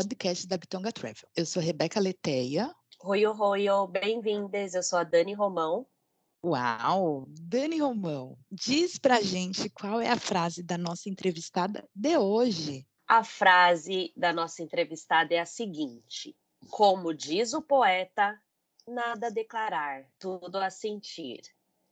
Podcast da Bitonga Travel. Eu sou Rebeca Leteia. Oi, oi, oi, bem-vindas. Eu sou a Dani Romão. Uau! Dani Romão, diz pra gente qual é a frase da nossa entrevistada de hoje. A frase da nossa entrevistada é a seguinte: Como diz o poeta, nada a declarar, tudo a sentir.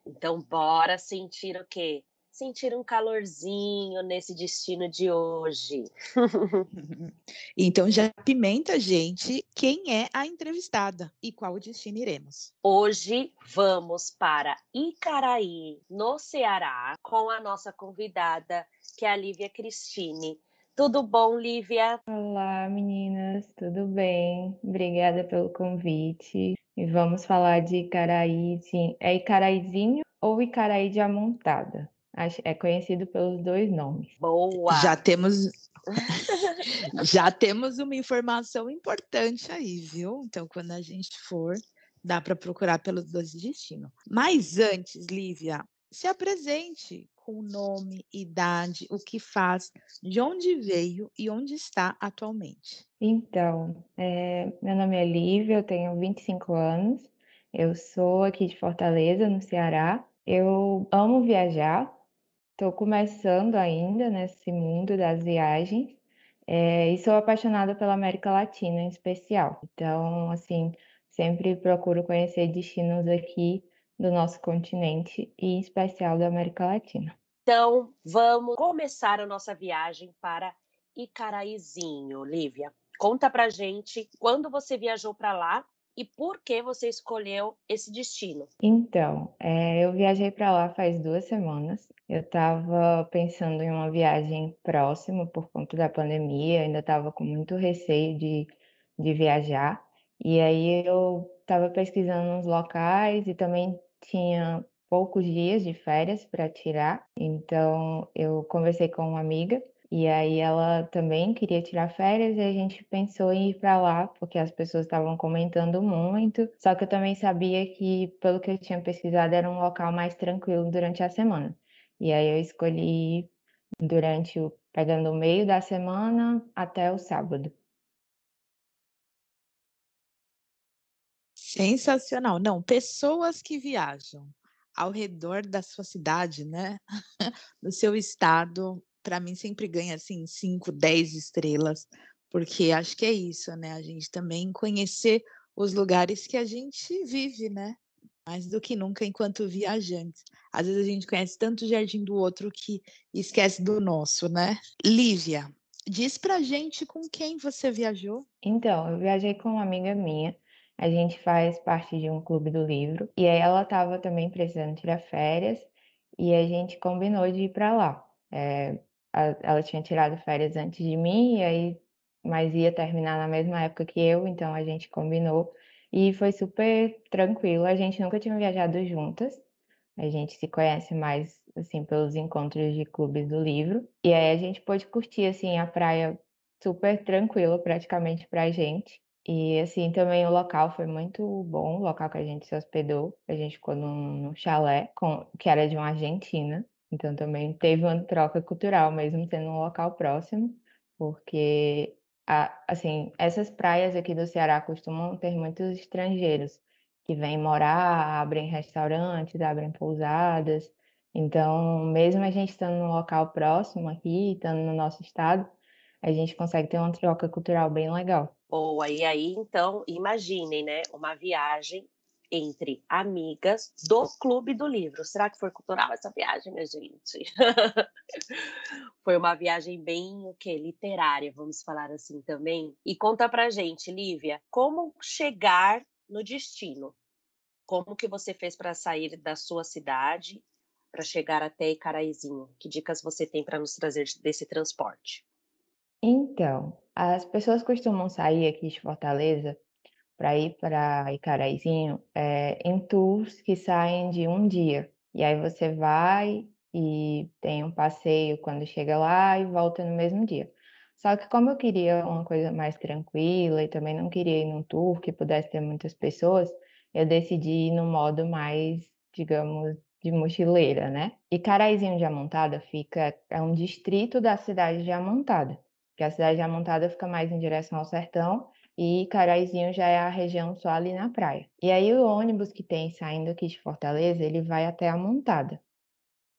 Então, bora sentir o quê? Sentir um calorzinho nesse destino de hoje. Então já pimenta a gente quem é a entrevistada e qual o destino iremos. Hoje vamos para Icaraí, no Ceará, com a nossa convidada, que é a Lívia Cristine. Tudo bom, Lívia? Olá, meninas, tudo bem? Obrigada pelo convite. E vamos falar de Icaraí. Sim, é Icaraízinho ou Icaraí de Amontada? É conhecido pelos dois nomes. Boa! Já temos já temos uma informação importante aí, viu? Então quando a gente for, dá para procurar pelos dois destinos. Mas antes, Lívia, se apresente com nome, idade, o que faz, de onde veio e onde está atualmente. Então, é, meu nome é Lívia, eu tenho 25 anos, eu sou aqui de Fortaleza, no Ceará. Eu amo viajar, estou começando ainda nesse mundo das viagens, é, e sou apaixonada pela América Latina em especial. Então, assim, sempre procuro conhecer destinos aqui do nosso continente e em especial da América Latina. Então, vamos começar a nossa viagem para Icaraízinho. Lívia, conta pra gente quando você viajou para lá e por que você escolheu esse destino. Então, é, eu viajei para lá faz duas semanas. Eu estava pensando em uma viagem próxima por conta da pandemia, ainda estava com muito receio de, de viajar. E aí eu estava pesquisando uns locais e também tinha poucos dias de férias para tirar. Então eu conversei com uma amiga e aí ela também queria tirar férias e a gente pensou em ir para lá, porque as pessoas estavam comentando muito. Só que eu também sabia que, pelo que eu tinha pesquisado, era um local mais tranquilo durante a semana. E aí eu escolhi durante o, pegando o meio da semana até o sábado. Sensacional. Não, pessoas que viajam ao redor da sua cidade, né? Do seu estado, para mim sempre ganha assim 5, 10 estrelas, porque acho que é isso, né? A gente também conhecer os lugares que a gente vive, né? Mais do que nunca enquanto viajantes. Às vezes a gente conhece tanto o jardim do outro que esquece do nosso, né? Lívia, diz pra gente com quem você viajou. Então, eu viajei com uma amiga minha. A gente faz parte de um clube do livro. E aí ela estava também precisando tirar férias. E a gente combinou de ir para lá. É, ela tinha tirado férias antes de mim, e aí, mas ia terminar na mesma época que eu, então a gente combinou. E foi super tranquilo. A gente nunca tinha viajado juntas. A gente se conhece mais, assim, pelos encontros de clubes do livro. E aí a gente pôde curtir, assim, a praia super tranquila praticamente pra gente. E assim, também o local foi muito bom, o local que a gente se hospedou. A gente ficou num, num chalé com, que era de uma argentina. Então também teve uma troca cultural, mesmo sendo um local próximo, porque assim, essas praias aqui do Ceará costumam ter muitos estrangeiros que vêm morar, abrem restaurantes, abrem pousadas. Então, mesmo a gente estando num local próximo aqui, estando no nosso estado, a gente consegue ter uma troca cultural bem legal. Boa, e aí então, imaginem, né, uma viagem entre amigas do Clube do Livro. Será que foi cultural essa viagem, minha gente? Foi uma viagem bem o quê? Literária, vamos falar assim também. E conta pra gente, Lívia, como chegar no destino? Como que você fez para sair da sua cidade para chegar até Icaraízinho? Que dicas você tem para nos trazer desse transporte? Então, as pessoas costumam sair aqui de Fortaleza para ir para Icaraizinho é, em tours que saem de um dia. E aí você vai e tem um passeio quando chega lá e volta no mesmo dia. Só que como eu queria uma coisa mais tranquila e também não queria ir num tour que pudesse ter muitas pessoas, eu decidi ir no modo mais, digamos, de mochileira, né? E Caraizinho de Amontada fica é um distrito da cidade de Amontada, que a cidade de Amontada fica mais em direção ao sertão e Caraizinho já é a região só ali na praia. E aí o ônibus que tem saindo aqui de Fortaleza, ele vai até Amontada.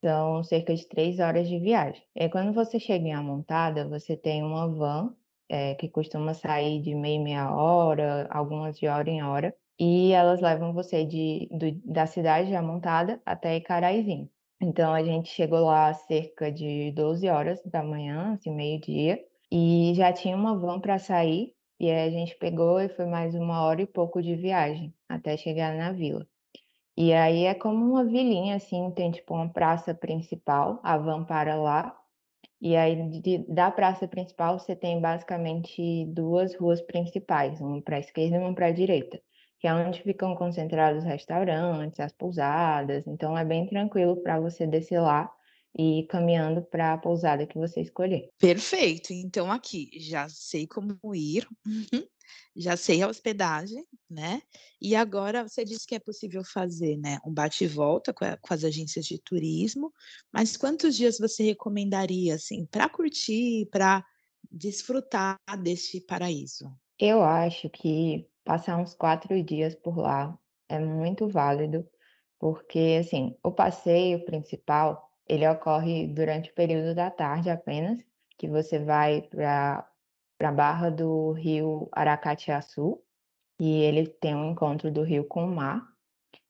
São cerca de três horas de viagem. E quando você chega em Amontada, você tem uma van é, que costuma sair de meia meia hora, algumas de hora em hora, e elas levam você de, do, da cidade de Amontada até Icaraizinho. Então a gente chegou lá cerca de 12 horas da manhã, assim, meio-dia, e já tinha uma van para sair, e aí a gente pegou e foi mais uma hora e pouco de viagem até chegar na vila. E aí é como uma vilinha, assim, tem tipo uma praça principal, a van para lá, e aí de, da praça principal você tem basicamente duas ruas principais, uma para a esquerda e uma para a direita, que é onde ficam concentrados os restaurantes, as pousadas, então é bem tranquilo para você descer lá e caminhando para a pousada que você escolher. Perfeito. Então aqui já sei como ir. já sei a hospedagem, né? E agora você disse que é possível fazer, né, um bate e volta com, a, com as agências de turismo, mas quantos dias você recomendaria, assim, para curtir, para desfrutar deste paraíso? Eu acho que passar uns quatro dias por lá é muito válido, porque, assim, o passeio principal, ele ocorre durante o período da tarde apenas, que você vai para a barra do rio Aracatiaçu, e ele tem um encontro do rio com o mar.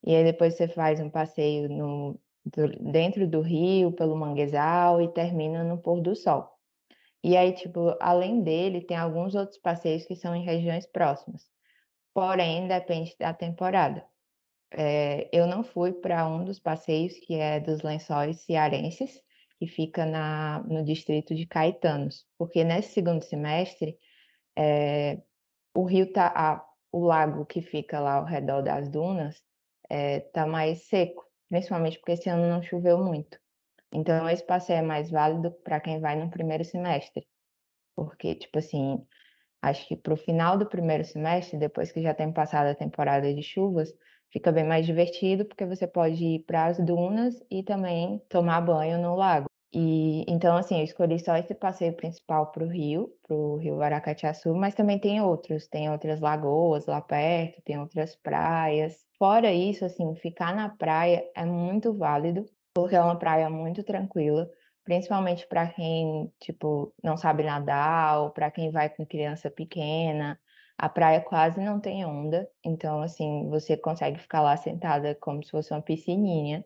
E aí depois você faz um passeio no, do, dentro do rio, pelo manguezal, e termina no pôr do sol. E aí, tipo, além dele, tem alguns outros passeios que são em regiões próximas. Porém, depende da temporada. É, eu não fui para um dos passeios, que é dos lençóis cearenses, que fica na, no distrito de Caetanos, porque nesse segundo semestre é, o rio tá, a, o lago que fica lá ao redor das dunas está eh, é, mais seco, principalmente porque esse ano não choveu muito. Então esse passeio é mais válido para quem vai no primeiro semestre, porque tipo assim, acho que para o final do primeiro semestre, depois que já tem passado a temporada de chuvas, fica bem mais divertido, porque você pode ir para as dunas e também tomar banho no lago. E então, assim, eu escolhi só esse passeio principal para o rio, para o rio Aracatiaçu, mas também tem outros, tem outras lagoas lá perto, tem outras praias. Fora isso, assim, ficar na praia é muito válido, porque é uma praia muito tranquila, principalmente para quem, tipo, não sabe nadar ou para quem vai com criança pequena. A praia quase não tem onda, então, assim, você consegue ficar lá sentada como se fosse uma piscininha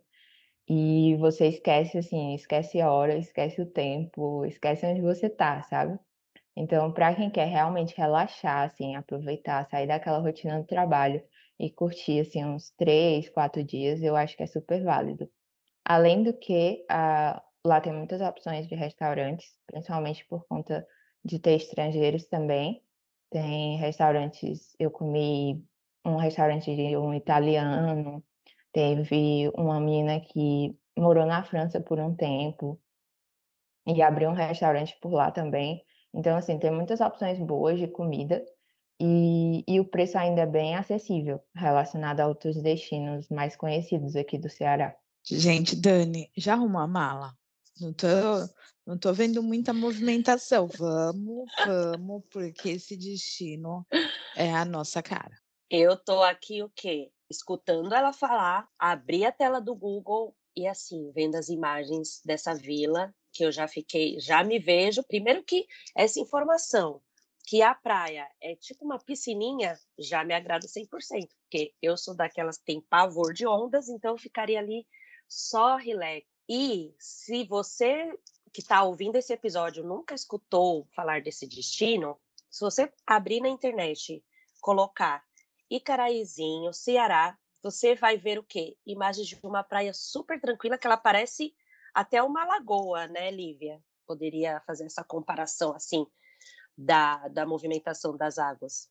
e você esquece, assim, esquece a hora, esquece o tempo, esquece onde você tá, sabe? Então, para quem quer realmente relaxar, assim, aproveitar, sair daquela rotina do trabalho e curtir, assim, uns três, quatro dias, eu acho que é super válido. Além do que, uh, lá tem muitas opções de restaurantes, principalmente por conta de ter estrangeiros também. Tem restaurantes, eu comi um restaurante de um italiano, Teve uma menina que morou na França por um tempo e abriu um restaurante por lá também. Então, assim, tem muitas opções boas de comida e, e o preço ainda é bem acessível, relacionado a outros destinos mais conhecidos aqui do Ceará. Gente, Dani, já arrumou a mala? Não tô, não tô vendo muita movimentação. Vamos, vamos, porque esse destino é a nossa cara. Eu tô aqui o quê? escutando ela falar, abri a tela do Google e assim, vendo as imagens dessa vila, que eu já fiquei, já me vejo, primeiro que essa informação que a praia é tipo uma piscininha, já me agrada 100%, porque eu sou daquelas que tem pavor de ondas, então eu ficaria ali só relax. E se você que está ouvindo esse episódio nunca escutou falar desse destino, se você abrir na internet, colocar Icaraizinho, Ceará, você vai ver o quê? Imagens de uma praia super tranquila, que ela parece até uma lagoa, né, Lívia? Poderia fazer essa comparação, assim, da, da movimentação das águas.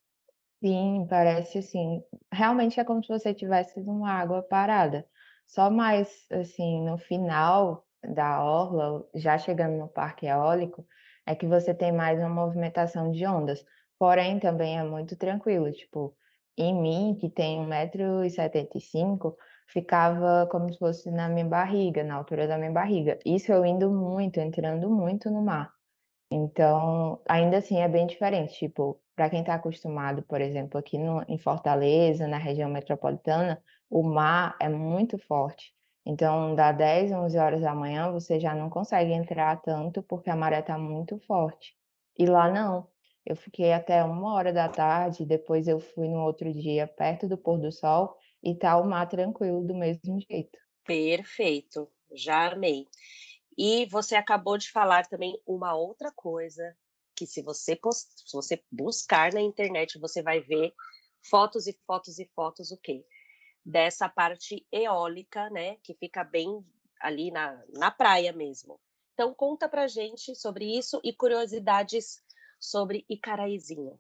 Sim, parece assim, realmente é como se você tivesse numa água parada. Só mais assim, no final da orla, já chegando no parque eólico, é que você tem mais uma movimentação de ondas. Porém, também é muito tranquilo, tipo, em mim, que tem 1,75m, ficava como se fosse na minha barriga, na altura da minha barriga. Isso eu indo muito, entrando muito no mar. Então, ainda assim é bem diferente, tipo, para quem está acostumado, por exemplo, aqui no, em Fortaleza, na região metropolitana, o mar é muito forte. Então, da 10, 11 horas da manhã, você já não consegue entrar tanto porque a maré está muito forte. E lá não. Eu fiquei até uma hora da tarde, depois eu fui no outro dia, perto do pôr do sol, e tá o mar tranquilo do mesmo jeito. Perfeito, já amei. E você acabou de falar também uma outra coisa que se você post... se você buscar na internet, você vai ver fotos e fotos e fotos o quê? Dessa parte eólica, né, que fica bem ali na, na praia mesmo. Então conta pra gente sobre isso e curiosidades sobre Icaraízinho.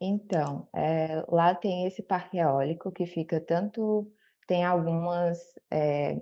Então, é, lá tem esse parque eólico que fica tanto, tem algumas, é,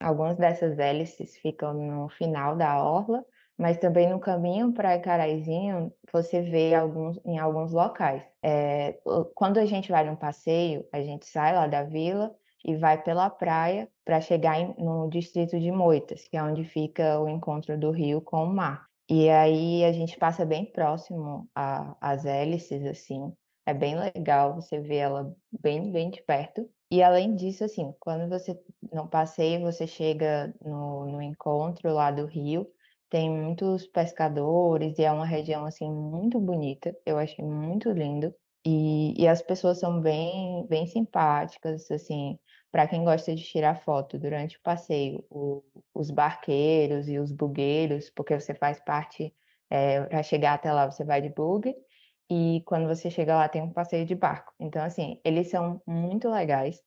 algumas dessas hélices ficam no final da orla, mas também no caminho para Icaraizinho você vê alguns, em alguns locais. É, quando a gente vai num passeio, a gente sai lá da vila e vai pela praia para chegar em, no distrito de Moitas, que é onde fica o encontro do rio com o mar. E aí a gente passa bem próximo às hélices, assim. É bem legal você ver ela bem, bem de perto. E além disso, assim, quando você no passeio, você chega no, no encontro lá do rio, tem muitos pescadores e é uma região, assim, muito bonita. Eu achei muito lindo. E, e as pessoas são bem, bem simpáticas, assim, para quem gosta de tirar foto durante o passeio, o, os barqueiros e os bugueiros, porque você faz parte, é, eh, para chegar até lá você vai de bug, e quando você chega lá tem um passeio de barco. Então, assim, eles são muito legais,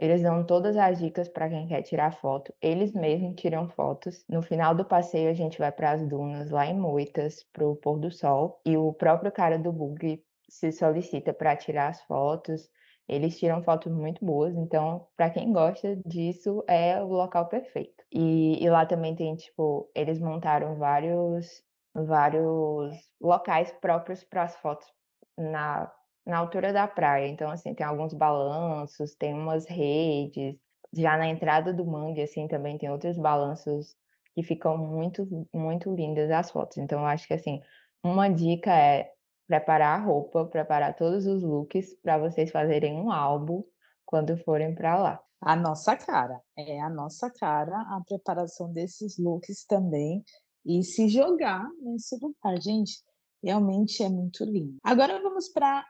eles dão todas as dicas para quem quer tirar foto, eles mesmos tiram fotos. No final do passeio a gente vai para as dunas lá em Moitas, para o pôr do sol, e o próprio cara do bug se solicita para tirar as fotos, eles tiram fotos muito boas, então, para quem gosta disso, é o local perfeito. E, e lá também tem, tipo, eles montaram vários, vários locais próprios para as fotos na, na altura da praia. Então, assim, tem alguns balanços, tem umas redes. Já na entrada do mangue, assim, também tem outros balanços que ficam muito, muito lindas as fotos. Então, eu acho que, assim, uma dica é preparar a roupa, preparar todos os looks para vocês fazerem um álbum quando forem para lá. A nossa cara, é a nossa cara a preparação desses looks também e se jogar nesse lugar, gente, realmente é muito lindo. Agora vamos para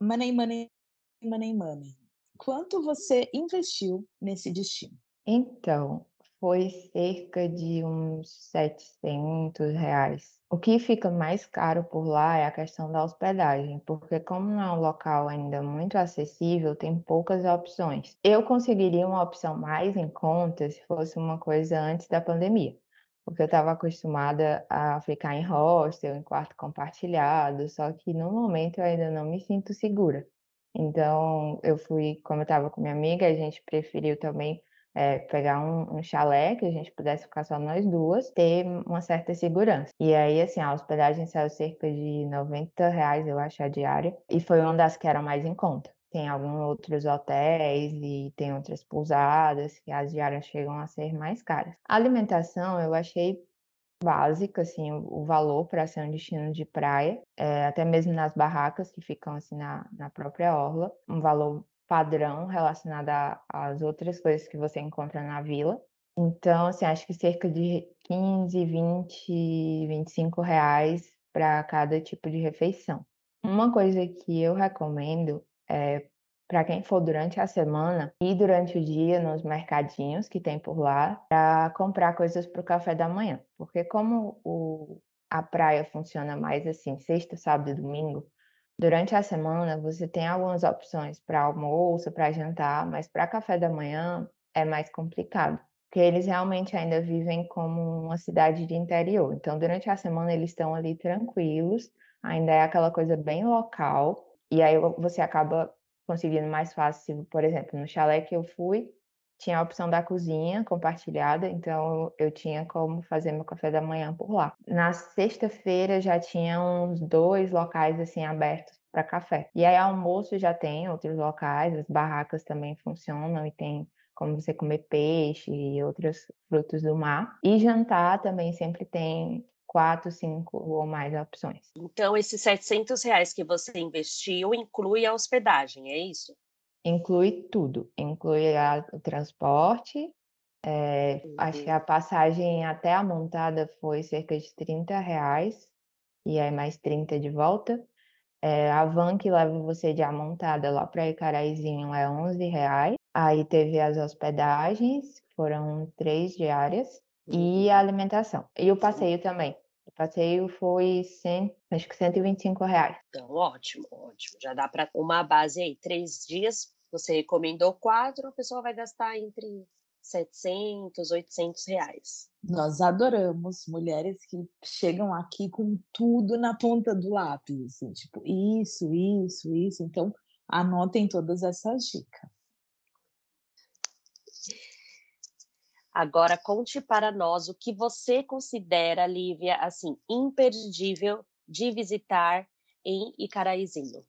Money, Money, Money, Money. Quanto você investiu nesse destino? Então, foi cerca de uns 700 reais. O que fica mais caro por lá é a questão da hospedagem, porque como não é um local ainda muito acessível, tem poucas opções. Eu conseguiria uma opção mais em conta se fosse uma coisa antes da pandemia, porque eu estava acostumada a ficar em hostel, em quarto compartilhado, só que no momento eu ainda não me sinto segura. Então, eu fui, como eu estava com minha amiga, a gente preferiu também é, pegar um, um, chalé que a gente pudesse ficar só nós duas, ter uma certa segurança. E aí, assim, a hospedagem saiu cerca de 90 reais, eu acho, a diária, e foi uma das que era mais em conta. Tem alguns outros hotéis e tem outras pousadas que as diárias chegam a ser mais caras. A alimentação eu achei básica, assim, o, valor para ser um destino de praia, é, até mesmo nas barracas que ficam assim na, na própria orla, um valor padrão relacionado às outras coisas que você encontra na vila. Então, assim, acho que cerca de 15, 20, 25 reais para cada tipo de refeição. Uma coisa que eu recomendo é para quem for durante a semana e durante o dia nos mercadinhos que tem por lá para comprar coisas para o café da manhã, porque como o, a praia funciona mais assim, sexta, sábado e domingo, Durante a semana, você tem algumas opções para almoço, para jantar, mas para café da manhã é mais complicado, porque eles realmente ainda vivem como uma cidade de interior. Então, durante a semana, eles estão ali tranquilos, ainda é aquela coisa bem local, E aí vo- você acaba conseguindo mais fácil, por exemplo, no chalé que eu fui, tinha a opção da cozinha compartilhada, então eu tinha como fazer meu café da manhã por lá. Na sexta-feira já tinha uns dois locais assim abertos para café. E aí almoço já tem outros locais, as barracas também funcionam e tem como você comer peixe e outros frutos do mar. E jantar também sempre tem quatro, cinco ou mais opções. Então, esses 700 reais que você investiu inclui a hospedagem, é isso? Inclui tudo, inclui a- o transporte, eh, acho que Uhum. a passagem até a montada foi cerca de 30 reais, e aí mais 30 de volta. Eh, a van que leva você de Amontada lá para Icaraizinho é 11 reais. Aí teve as hospedagens, foram três diárias, e a alimentação. E o passeio também. O passeio foi 100, acho que 125 reais. Então, ótimo, ótimo. Já dá para uma base aí. Três dias, você recomendou quatro, a pessoa vai gastar entre 700, 800 reais. Nós adoramos mulheres que chegam aqui com tudo na ponta do lápis, assim, tipo, isso, isso, isso. Então, anotem todas essas dicas. Agora, conte para nós o que você considera, Lívia, assim, imperdível de visitar em Icaraizinho.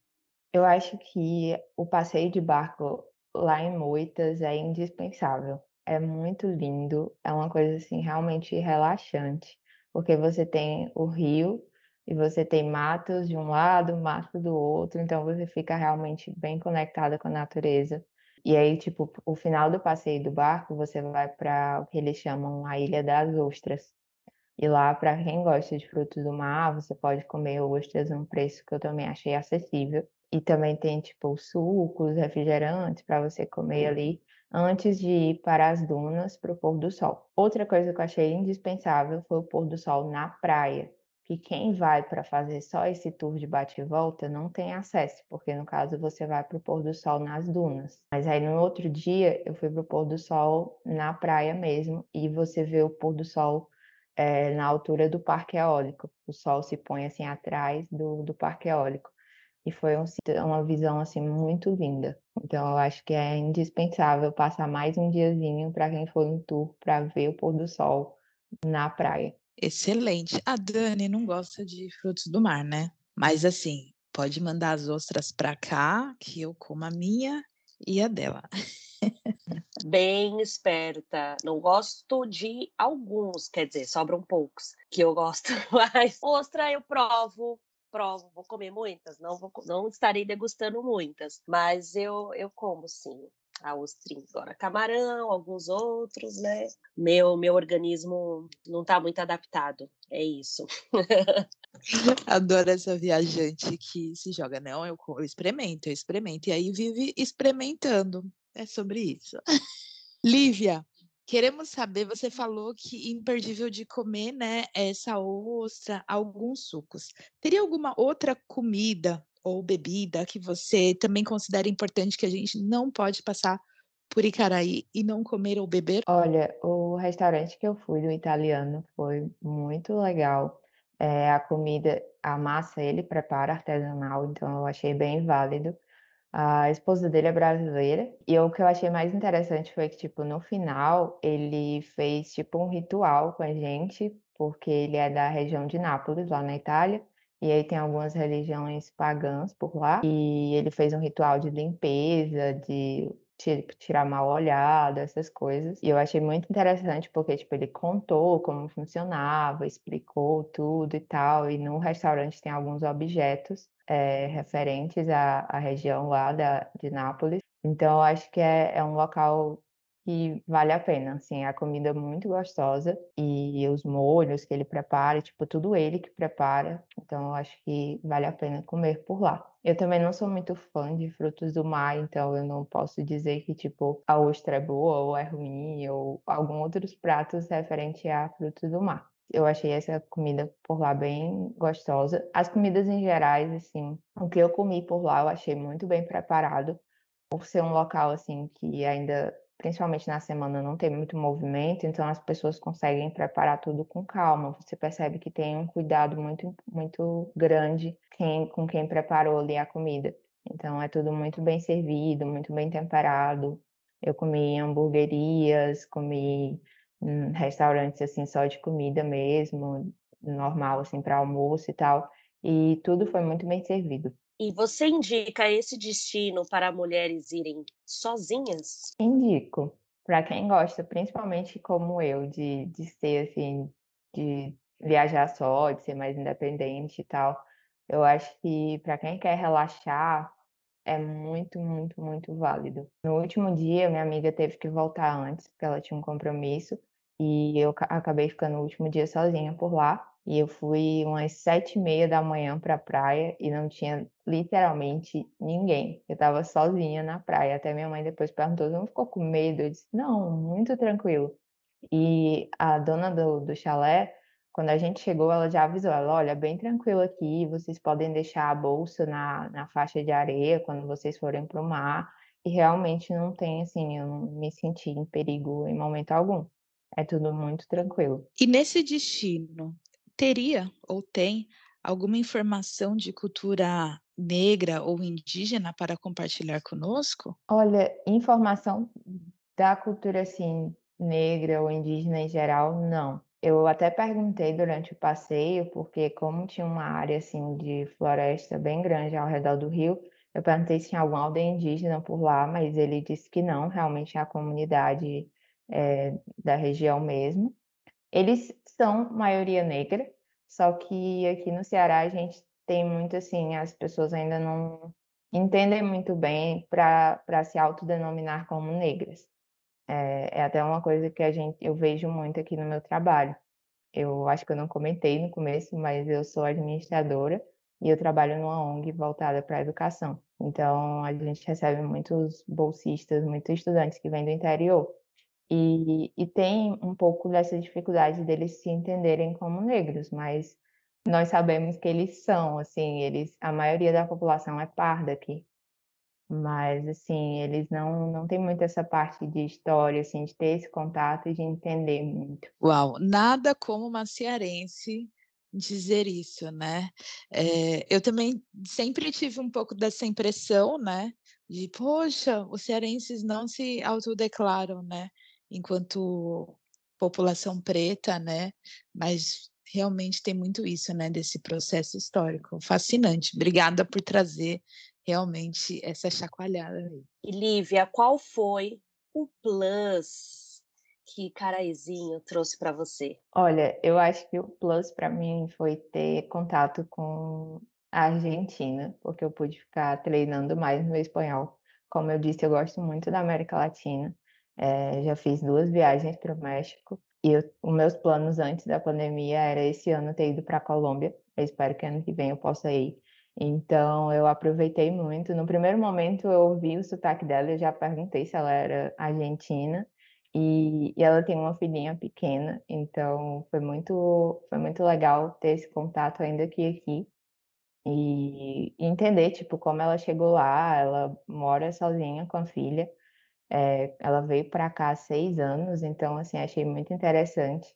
Eu acho que o passeio de barco lá em Moitas é indispensável. É muito lindo, é uma coisa assim realmente relaxante, porque você tem o rio e você tem matos de um lado, mato do outro, então você fica realmente bem conectada com a natureza. E aí, tipo, o final do passeio do barco, você vai para o que eles chamam a Ilha das Ostras. E lá, para quem gosta de frutos do mar, você pode comer ostras a um preço que eu também achei acessível. E também tem, tipo, sucos, refrigerantes para você comer ali antes de ir para as dunas para o pôr do sol. Outra coisa que eu achei indispensável foi o pôr do sol na praia, que quem vai para fazer só esse tour de bate e volta não tem acesso, porque no caso você vai para o pôr do sol nas dunas. Mas aí no outro dia eu fui para o pôr do sol na praia mesmo e você vê o pôr do sol eh, na altura do parque eólico. O sol se põe assim atrás do, do parque eólico. E foi um, uma visão assim muito linda. Então eu acho que é indispensável passar mais um diazinho para quem for no tour para ver o pôr do sol na praia. Excelente. A Dani não gosta de frutos do mar, né? Mas assim, pode mandar as ostras para cá, que eu como a minha e a dela. Bem esperta. Não gosto de alguns, quer dizer, sobram poucos que eu gosto, mas ostra eu provo, provo, vou comer muitas, não vou, não estarei degustando muitas, mas eu eu como sim. A ostrinha agora, camarão, alguns outros, né? Meu meu organismo não está muito adaptado. É isso. Adoro essa viajante que se joga, não, eu, eu experimento, eu experimento, e aí vive experimentando. É sobre isso. Lívia, queremos saber, você falou que imperdível de comer, né, essa ostra, alguns sucos. Teria alguma outra comida ou bebida que você também considera importante que a gente não pode passar por Icaraí e não comer ou beber? Olha, o restaurante que eu fui do italiano foi muito legal. Eh, a comida, a massa ele prepara artesanal, então eu achei bem válido. A esposa dele é brasileira e o que eu achei mais interessante foi que, tipo, no final ele fez tipo um ritual com a gente, porque ele é da região de Nápoles, lá na Itália, e aí tem algumas religiões pagãs por lá, e ele fez um ritual de limpeza, de ti- tirar mal olhado, essas coisas. E eu achei muito interessante porque, tipo, ele contou como funcionava, explicou tudo e tal, e no restaurante tem alguns objetos eh, referentes à, à região lá da, de Nápoles. Então, eu acho que é, é um local que vale a pena, assim, a comida é muito gostosa e os molhos que ele prepara, tipo, tudo ele que prepara, então eu acho que vale a pena comer por lá. Eu também não sou muito fã de frutos do mar, então eu não posso dizer que, tipo, a ostra é boa ou é ruim, ou algum outros pratos referente a frutos do mar. Eu achei essa comida por lá bem gostosa. As comidas em gerais, assim, o que eu comi por lá eu achei muito bem preparado, por ser um local, assim, que ainda, principalmente na semana, não tem muito movimento, então as pessoas conseguem preparar tudo com calma. Você percebe que tem um cuidado muito, muito grande quem, com quem preparou ali a comida. Então é tudo muito bem servido, muito bem temperado. Eu comi hamburguerias, comi em restaurantes assim só de comida mesmo, normal assim para almoço e tal, e tudo foi muito bem servido. E você indica esse destino para mulheres irem sozinhas? Indico para quem gosta, principalmente como eu, de, de ser assim, de viajar só, de ser mais independente e tal. Eu acho que para quem quer relaxar, é muito, muito, muito válido. No último dia, minha amiga teve que voltar antes, porque ela tinha um compromisso, e eu acabei ficando o último dia sozinha por lá. E eu fui umas sete e meia da manhã para a praia e não tinha literalmente ninguém. Eu estava sozinha na praia. Até minha mãe depois perguntou: não ficou com medo? Eu disse: não, muito tranquilo. E a dona do, do chalé, quando a gente chegou, ela já avisou: ela, olha, bem tranquilo aqui, vocês podem deixar a bolsa na, na faixa de areia quando vocês forem para o mar. E realmente não tem, assim, eu não me senti em perigo em momento algum. É tudo muito tranquilo. E nesse destino, teria ou tem alguma informação de cultura negra ou indígena para compartilhar conosco? Olha, informação da cultura assim negra ou indígena em geral, não. Eu até perguntei durante o passeio, porque como tinha uma área assim de floresta bem grande ao redor do rio, eu perguntei se tinha alguma aldeia indígena por lá, mas ele disse que não, realmente é a comunidade é, da região mesmo. Eles são maioria negra, só que aqui no Ceará a gente tem muito assim, as pessoas ainda não entendem muito bem para se autodenominar como negras. É, é até uma coisa que a gente, eu vejo muito aqui no meu trabalho. Eu acho que eu não comentei no começo, mas eu sou administradora e eu trabalho numa ONG voltada para a educação. Então, a gente recebe muitos bolsistas, muitos estudantes que vêm do interior. E, e tem um pouco dessa dificuldade deles se entenderem como negros, mas nós sabemos que eles são, assim, eles, a maioria da população é parda aqui, mas assim, eles não não têm muito essa parte de história, assim, de ter esse contato e de entender muito. Uau, nada como uma cearense dizer isso, né? É, eu também sempre tive um pouco dessa impressão, né? De, poxa, os cearenses não se autodeclaram, né? Enquanto população preta, né? Mas realmente tem muito isso, né? Desse processo histórico. Fascinante. Obrigada por trazer realmente essa chacoalhada aí. E Lívia, qual foi o plus que Caraizinho trouxe para você? Olha, eu acho que o plus para mim foi ter contato com a Argentina, porque eu pude ficar treinando mais no espanhol. Como eu disse, eu gosto muito da América Latina. É, já fiz duas viagens para o México e eu, os meus planos antes da pandemia era esse ano ter ido para a Colômbia. Eu espero que ano que vem eu possa ir. Então eu aproveitei muito. No primeiro momento eu ouvi o sotaque dela, eu já perguntei se ela era argentina e, e ela tem uma filhinha pequena, então foi muito foi muito legal ter esse contato ainda que aqui e entender tipo como ela chegou lá. Ela mora sozinha com a filha é, ela veio para cá há seis anos, então, assim, achei muito interessante.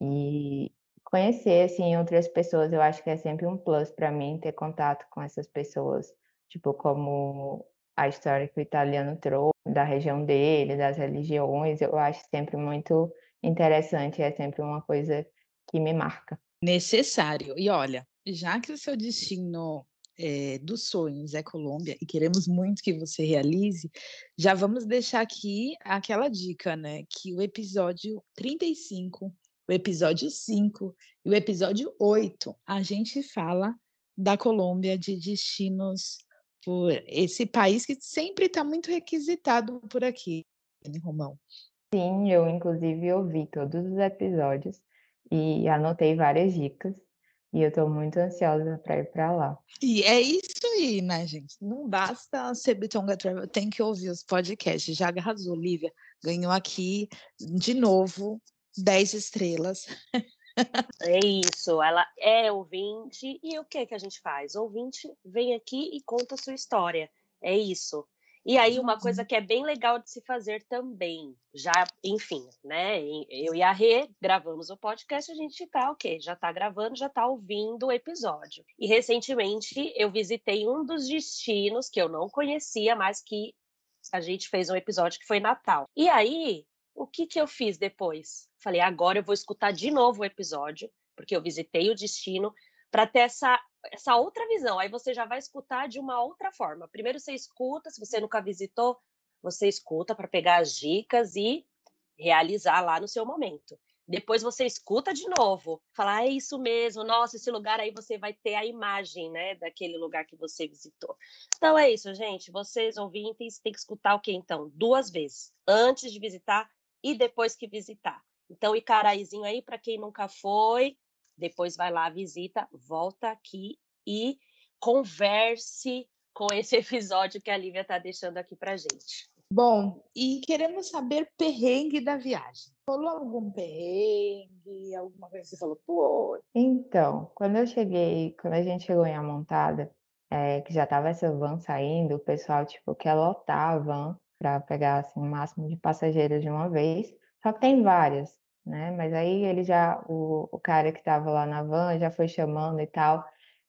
E conhecer, assim, outras pessoas, eu acho que é sempre um plus para mim ter contato com essas pessoas, tipo, como a história que o italiano trouxe, da região dele, das religiões, eu acho sempre muito interessante, é sempre uma coisa que me marca. Necessário. E olha, já que o seu destino é, dos sonhos é Colômbia e queremos muito que você realize, já vamos deixar aqui aquela dica, né? Que o episódio 35, o episódio 5 e o episódio 8 a gente fala da Colômbia, de destinos por esse país que sempre está muito requisitado por aqui, né, Romão? Sim, eu inclusive ouvi todos os episódios e anotei várias dicas. E eu estou muito ansiosa para ir para lá. E é isso aí, né, gente? Não basta ser Bitonga Travel, tem que ouvir os podcasts. Já arrasou, Lívia. Ganhou aqui, de novo, 10 estrelas. É isso, ela é ouvinte. E o que que a gente faz? Ouvinte vem aqui e conta a sua história. É isso. E aí, uma coisa Uhum. que é bem legal de se fazer também, já, enfim, né? Eu e a Rê gravamos o podcast, a gente tá ok, já tá gravando, já tá ouvindo o episódio. E recentemente eu visitei um dos destinos que eu não conhecia, mas que a gente fez um episódio que foi Natal. E aí, o que que eu fiz depois? Falei, agora eu vou escutar de novo o episódio, porque eu visitei o destino, para ter essa, essa outra visão. Aí você já vai escutar de uma outra forma. Primeiro você escuta, se você nunca visitou, você escuta para pegar as dicas e realizar lá no seu momento. Depois você escuta de novo, falar, é isso mesmo, nossa, esse lugar aí você vai ter a imagem, né, daquele lugar que você visitou. Então é isso, gente. Vocês ouvintes têm que escutar o quê, então? Duas vezes, antes de visitar e depois que visitar. Então, Icaraizinho aí, para quem nunca foi, depois vai lá, visita, volta aqui e converse com esse episódio que a Lívia está deixando aqui pra gente. Bom, e queremos saber perrengue da viagem. Rolou algum perrengue, alguma coisa que você falou, pô, Então, quando eu cheguei, quando a gente chegou em Amontada, eh, que já tava essa van saindo, o pessoal, tipo, quer lotar a van para pegar, assim, o máximo de passageiros de uma vez. Só que tem várias, né? Mas aí ele já, o, o cara que tava lá na van já foi chamando e tal.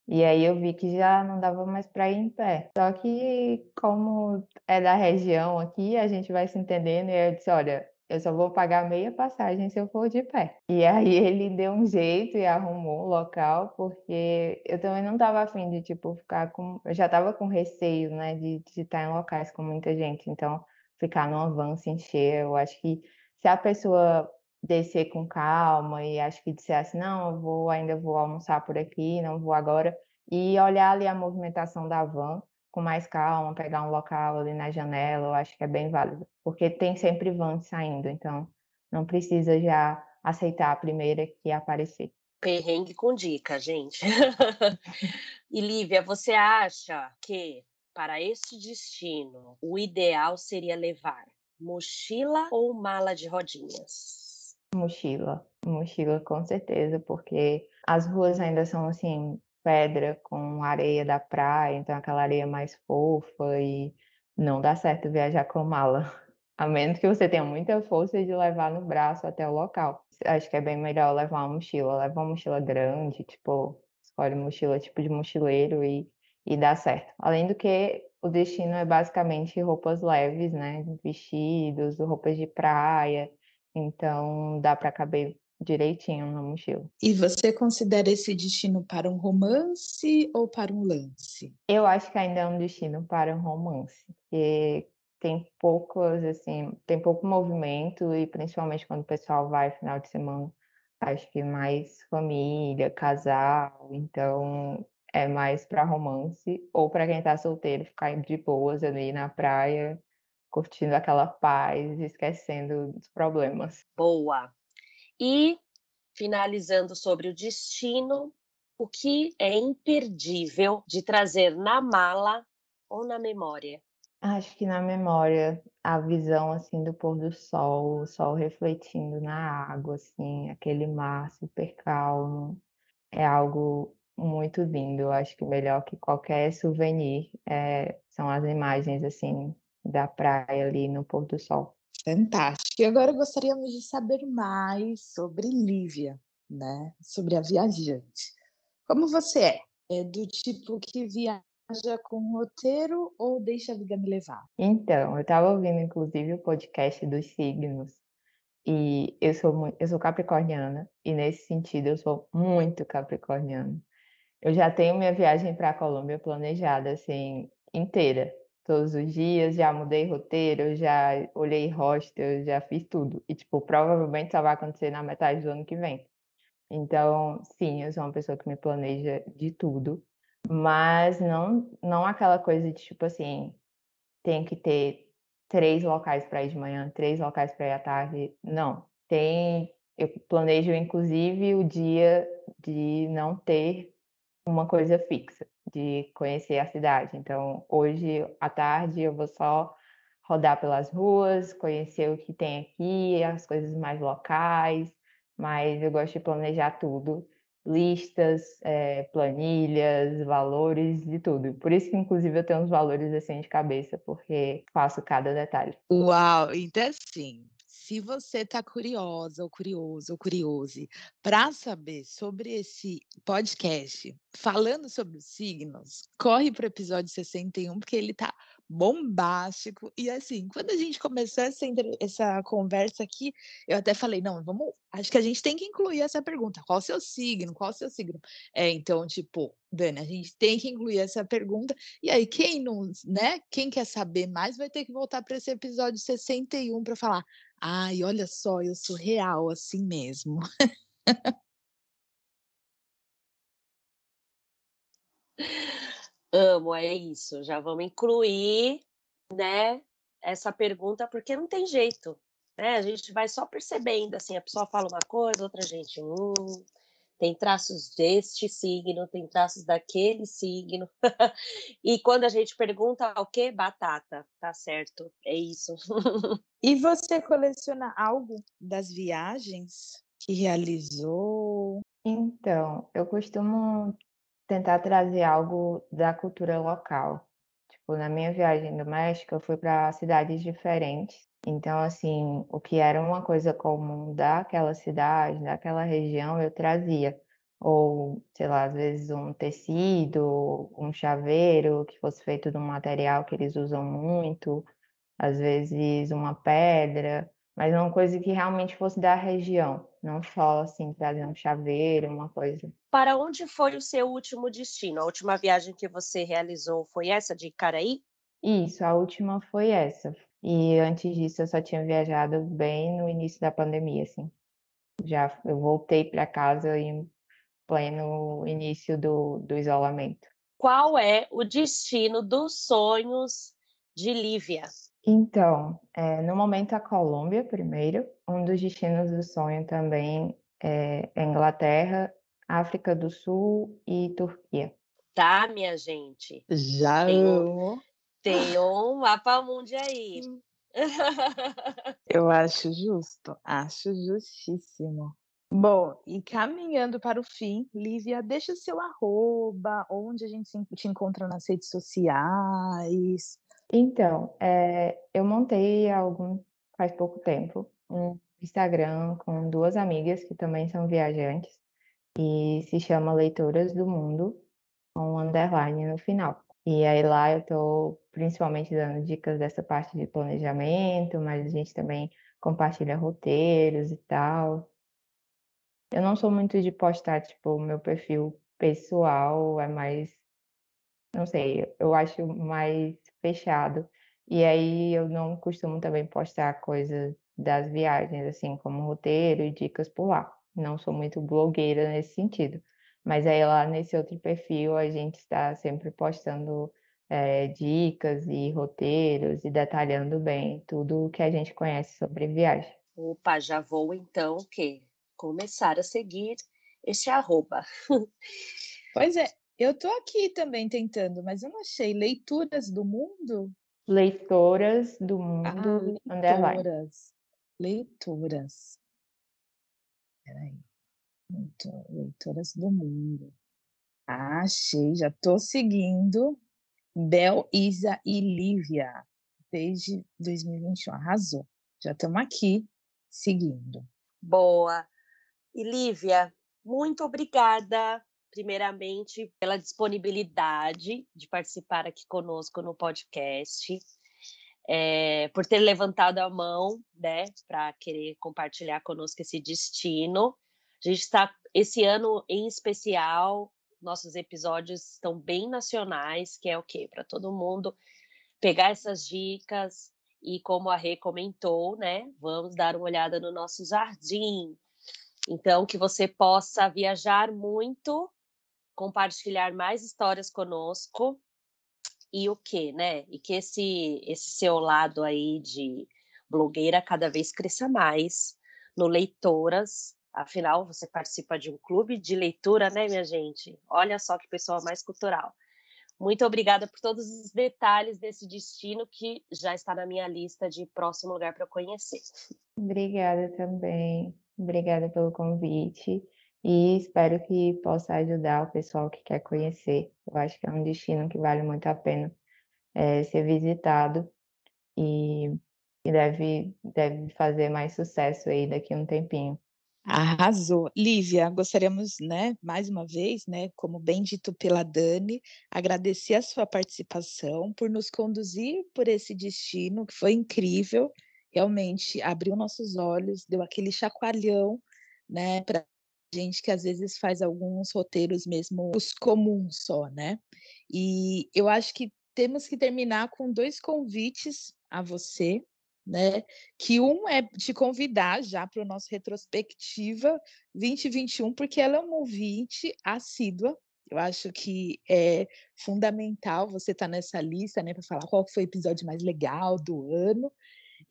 E aí eu vi que já não dava mais para ir em pé. Só que como é da região aqui, a gente vai se entendendo. E eu disse, olha, eu só vou pagar meia passagem se eu for de pé. E aí ele deu um jeito e arrumou um local, porque eu também não estava afim de, tipo, ficar com... Eu já estava com receio, né, de, de estar em locais com muita gente. Então, ficar numa van se encher, eu acho que se a pessoa descer com calma e acho que disser assim, não, eu vou, ainda vou almoçar por aqui, não vou agora, e olhar ali a movimentação da van com mais calma, pegar um local ali na janela, eu acho que é bem válido, porque tem sempre van saindo, então não precisa já aceitar a primeira que aparecer. Perrengue com dica, gente. e Lívia, você acha que para este destino o ideal seria levar mochila ou mala de rodinhas? Mochila, mochila com certeza, porque as ruas ainda são assim, pedra com areia da praia, então aquela areia mais fofa e não dá certo viajar com mala. A menos que você tenha muita força de levar no braço até o local. Acho que é bem melhor levar uma mochila. Leva uma mochila grande, tipo, escolhe mochila tipo de mochileiro e, e dá certo. Além do que o destino é basicamente roupas leves, né? Vestidos, roupas de praia. Então dá para caber direitinho na mochila. E você considera esse destino para um romance ou para um lance? Eu acho que ainda é um destino para um romance, porque tem poucas, assim, tem pouco movimento e principalmente quando o pessoal vai final de semana, acho que mais família, casal, então é mais para romance ou para quem está solteiro ficar de boas ali na praia, curtindo aquela paz, esquecendo dos problemas. Boa. E finalizando sobre o destino, o que é imperdível de trazer na mala ou na memória? Acho que na memória, a visão assim do pôr do sol, o sol refletindo na água, assim, aquele mar super calmo, é algo muito lindo. Eu acho que melhor que qualquer souvenir é, são as imagens assim da praia ali no pôr do sol. Fantástico. E agora gostaríamos de saber mais sobre Lívia, né? Sobre a viajante. Como você é? É do tipo que viaja com roteiro ou deixa a vida me levar? Então, eu estava ouvindo inclusive o podcast dos signos e eu sou muito, eu sou capricorniana e nesse sentido eu sou muito capricorniana. Eu já tenho minha viagem para a Colômbia planejada assim inteira, todos os dias, já mudei roteiro, já olhei hostel, já fiz tudo. E tipo, provavelmente só vai acontecer na metade do ano que vem. Então, sim, eu sou uma pessoa que me planeja de tudo, mas não não aquela coisa de tipo assim, tem que ter três locais para ir de manhã, três locais para ir à tarde. Não, tem eu planejo inclusive o dia de não ter uma coisa fixa, de conhecer a cidade. Então, hoje à tarde eu vou só rodar pelas ruas, conhecer o que tem aqui, as coisas mais locais, mas eu gosto de planejar tudo. listas, é, planilhas, valores, de tudo. Por isso que, inclusive, eu tenho uns valores assim de cabeça, porque faço cada detalhe. Uau! Então, assim, se você está curiosa ou curioso ou curiose para saber sobre esse podcast falando sobre os signos, corre para o episódio 61, porque ele está bombástico. E assim, quando a gente começou essa, essa conversa aqui, eu até falei, não, vamos, acho que a gente tem que incluir essa pergunta. Qual o seu signo? Qual o seu signo? É, então, tipo, Dani, a gente tem que incluir essa pergunta. E aí, quem não, né? Quem quer saber mais vai ter que voltar para esse episódio 61 para falar: "Ai, olha só, eu sou real assim mesmo". Amo, é isso. Já vamos incluir, né, essa pergunta, porque não tem jeito, né? A gente vai só percebendo, assim, a pessoa fala uma coisa, outra gente, hum, tem traços deste signo, tem traços daquele signo. e quando a gente pergunta o que? Batata, tá certo, é isso. e você coleciona algo das viagens que realizou? Então, eu costumo tentar trazer algo da cultura local. Tipo, na minha viagem do México, eu fui para cidades diferentes. Então, assim, o que era uma coisa comum daquela cidade, daquela região, eu trazia. Ou, sei lá, às vezes um tecido, um chaveiro que fosse feito de um material que eles usam muito, às vezes uma pedra, mas uma coisa que realmente fosse da região, não só assim trazer um chaveiro, uma coisa. Para onde foi o seu último destino? A última viagem que você realizou foi essa de Caraí? Isso, a última foi essa. E antes disso eu só tinha viajado bem no início da pandemia, assim. Já eu voltei para casa em pleno início do, do isolamento. Qual é o destino dos sonhos de Lívia? Então, é, no momento a Colômbia primeiro, um dos destinos do sonho também é Inglaterra, África do Sul e Turquia. Tá, minha gente. Já tem um, tem um mapa mundi aí. Eu acho justo, acho justíssimo. Bom, e caminhando para o fim, Lívia, deixa o seu arroba, onde a gente te encontra nas redes sociais. Então, é, eu montei algum, faz pouco tempo um Instagram com duas amigas que também são viajantes e se chama Leitoras do Mundo, com um underline no final. E aí lá eu estou principalmente dando dicas dessa parte de planejamento, mas a gente também compartilha roteiros e tal. Eu não sou muito de postar, tipo, o meu perfil pessoal é mais, não sei, eu acho mais fechado. E aí eu não costumo também postar coisas das viagens, assim, como roteiro e dicas por lá. Não sou muito blogueira nesse sentido. Mas aí lá nesse outro perfil a gente está sempre postando é, dicas e roteiros e detalhando bem tudo o que a gente conhece sobre viagem. Opa, já vou então o quê? Começar a seguir esse arroba. Pois é, eu tô aqui também tentando, mas eu não achei. Leituras do mundo? Leitoras do mundo, ah, underline. leituras. Leituras. Peraí. Leitoras do mundo. Ah, achei, já tô seguindo. Bel, Isa e Lívia, desde 2021. Arrasou. Já estamos aqui seguindo. Boa. E Lívia, muito obrigada, primeiramente, pela disponibilidade de participar aqui conosco no podcast, é, por ter levantado a mão, né, para querer compartilhar conosco esse destino. A gente está, esse ano em especial, nossos episódios estão bem nacionais, que é o quê? Para todo mundo pegar essas dicas e, como a Rê comentou, né, vamos dar uma olhada no nosso jardim. Então, que você possa viajar muito, compartilhar mais histórias conosco e o que, né? E que esse, esse seu lado aí de blogueira cada vez cresça mais no Leitoras. Afinal, você participa de um clube de leitura, né, minha gente? Olha só que pessoa mais cultural. Muito obrigada por todos os detalhes desse destino que já está na minha lista de próximo lugar para eu conhecer. Obrigada também. Obrigada pelo convite. E espero que possa ajudar o pessoal que quer conhecer. Eu acho que é um destino que vale muito a pena é, ser visitado e, e deve, deve fazer mais sucesso aí daqui a um tempinho. Arrasou. Lívia, gostaríamos, né, mais uma vez, né, como bem dito pela Dani, agradecer a sua participação por nos conduzir por esse destino que foi incrível, realmente abriu nossos olhos, deu aquele chacoalhão, né, para gente que às vezes faz alguns roteiros mesmo os comuns só, né? E eu acho que temos que terminar com dois convites a você, né? Que um é te convidar já para o nosso retrospectiva 2021, porque ela é uma ouvinte assídua. Eu acho que é fundamental você estar tá nessa lista, né, para falar qual foi o episódio mais legal do ano.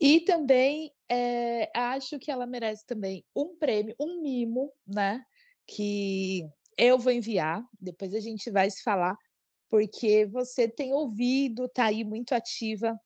E também é, acho que ela merece também um prêmio, um mimo, né? Que eu vou enviar, depois a gente vai se falar, porque você tem ouvido, tá aí muito ativa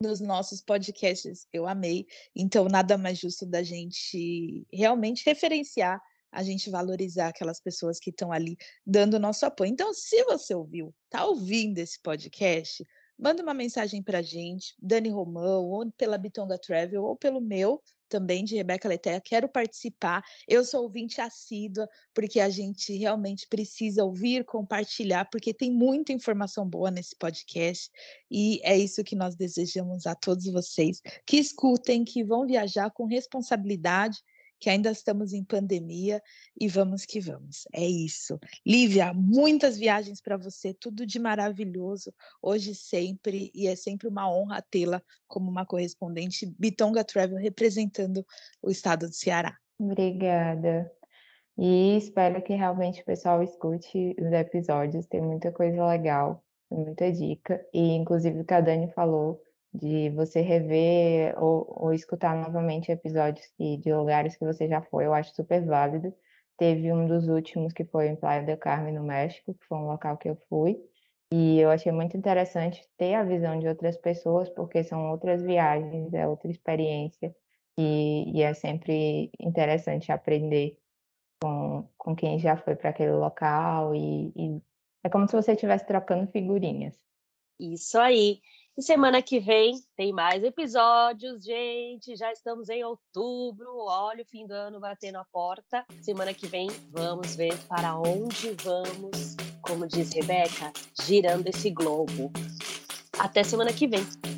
nos nossos podcasts. Eu amei. Então, nada mais justo da gente realmente referenciar, a gente valorizar aquelas pessoas que estão ali dando nosso apoio. Então, se você ouviu, tá ouvindo esse podcast, manda uma mensagem para a gente, Dani Romão, ou pela Bitonga Travel, ou pelo meu, também de Rebeca Letéia, quero participar. Eu sou ouvinte assídua, porque a gente realmente precisa ouvir, compartilhar, porque tem muita informação boa nesse podcast. E é isso que nós desejamos a todos vocês que escutem, que vão viajar com responsabilidade que ainda estamos em pandemia e vamos que vamos. É isso. Lívia, muitas viagens para você, tudo de maravilhoso, hoje sempre, e é sempre uma honra tê-la como uma correspondente Bitonga Travel representando o estado do Ceará. Obrigada. E espero que realmente o pessoal escute os episódios, tem muita coisa legal, muita dica. E inclusive o que a Dani falou de você rever ou, ou escutar novamente episódios que, de lugares que você já foi, eu acho super válido. Teve um dos últimos que foi em Playa del Carmen, no México, que foi um local que eu fui. E eu achei muito interessante ter a visão de outras pessoas, porque são outras viagens, é outra experiência. E, e é sempre interessante aprender com, com quem já foi para aquele local. E, e é como se você estivesse trocando figurinhas. Isso aí. E semana que vem tem mais episódios, gente. Já estamos em outubro. Olha o fim do ano batendo a porta. Semana que vem vamos ver para onde vamos, como diz Rebeca, girando esse globo. Até semana que vem.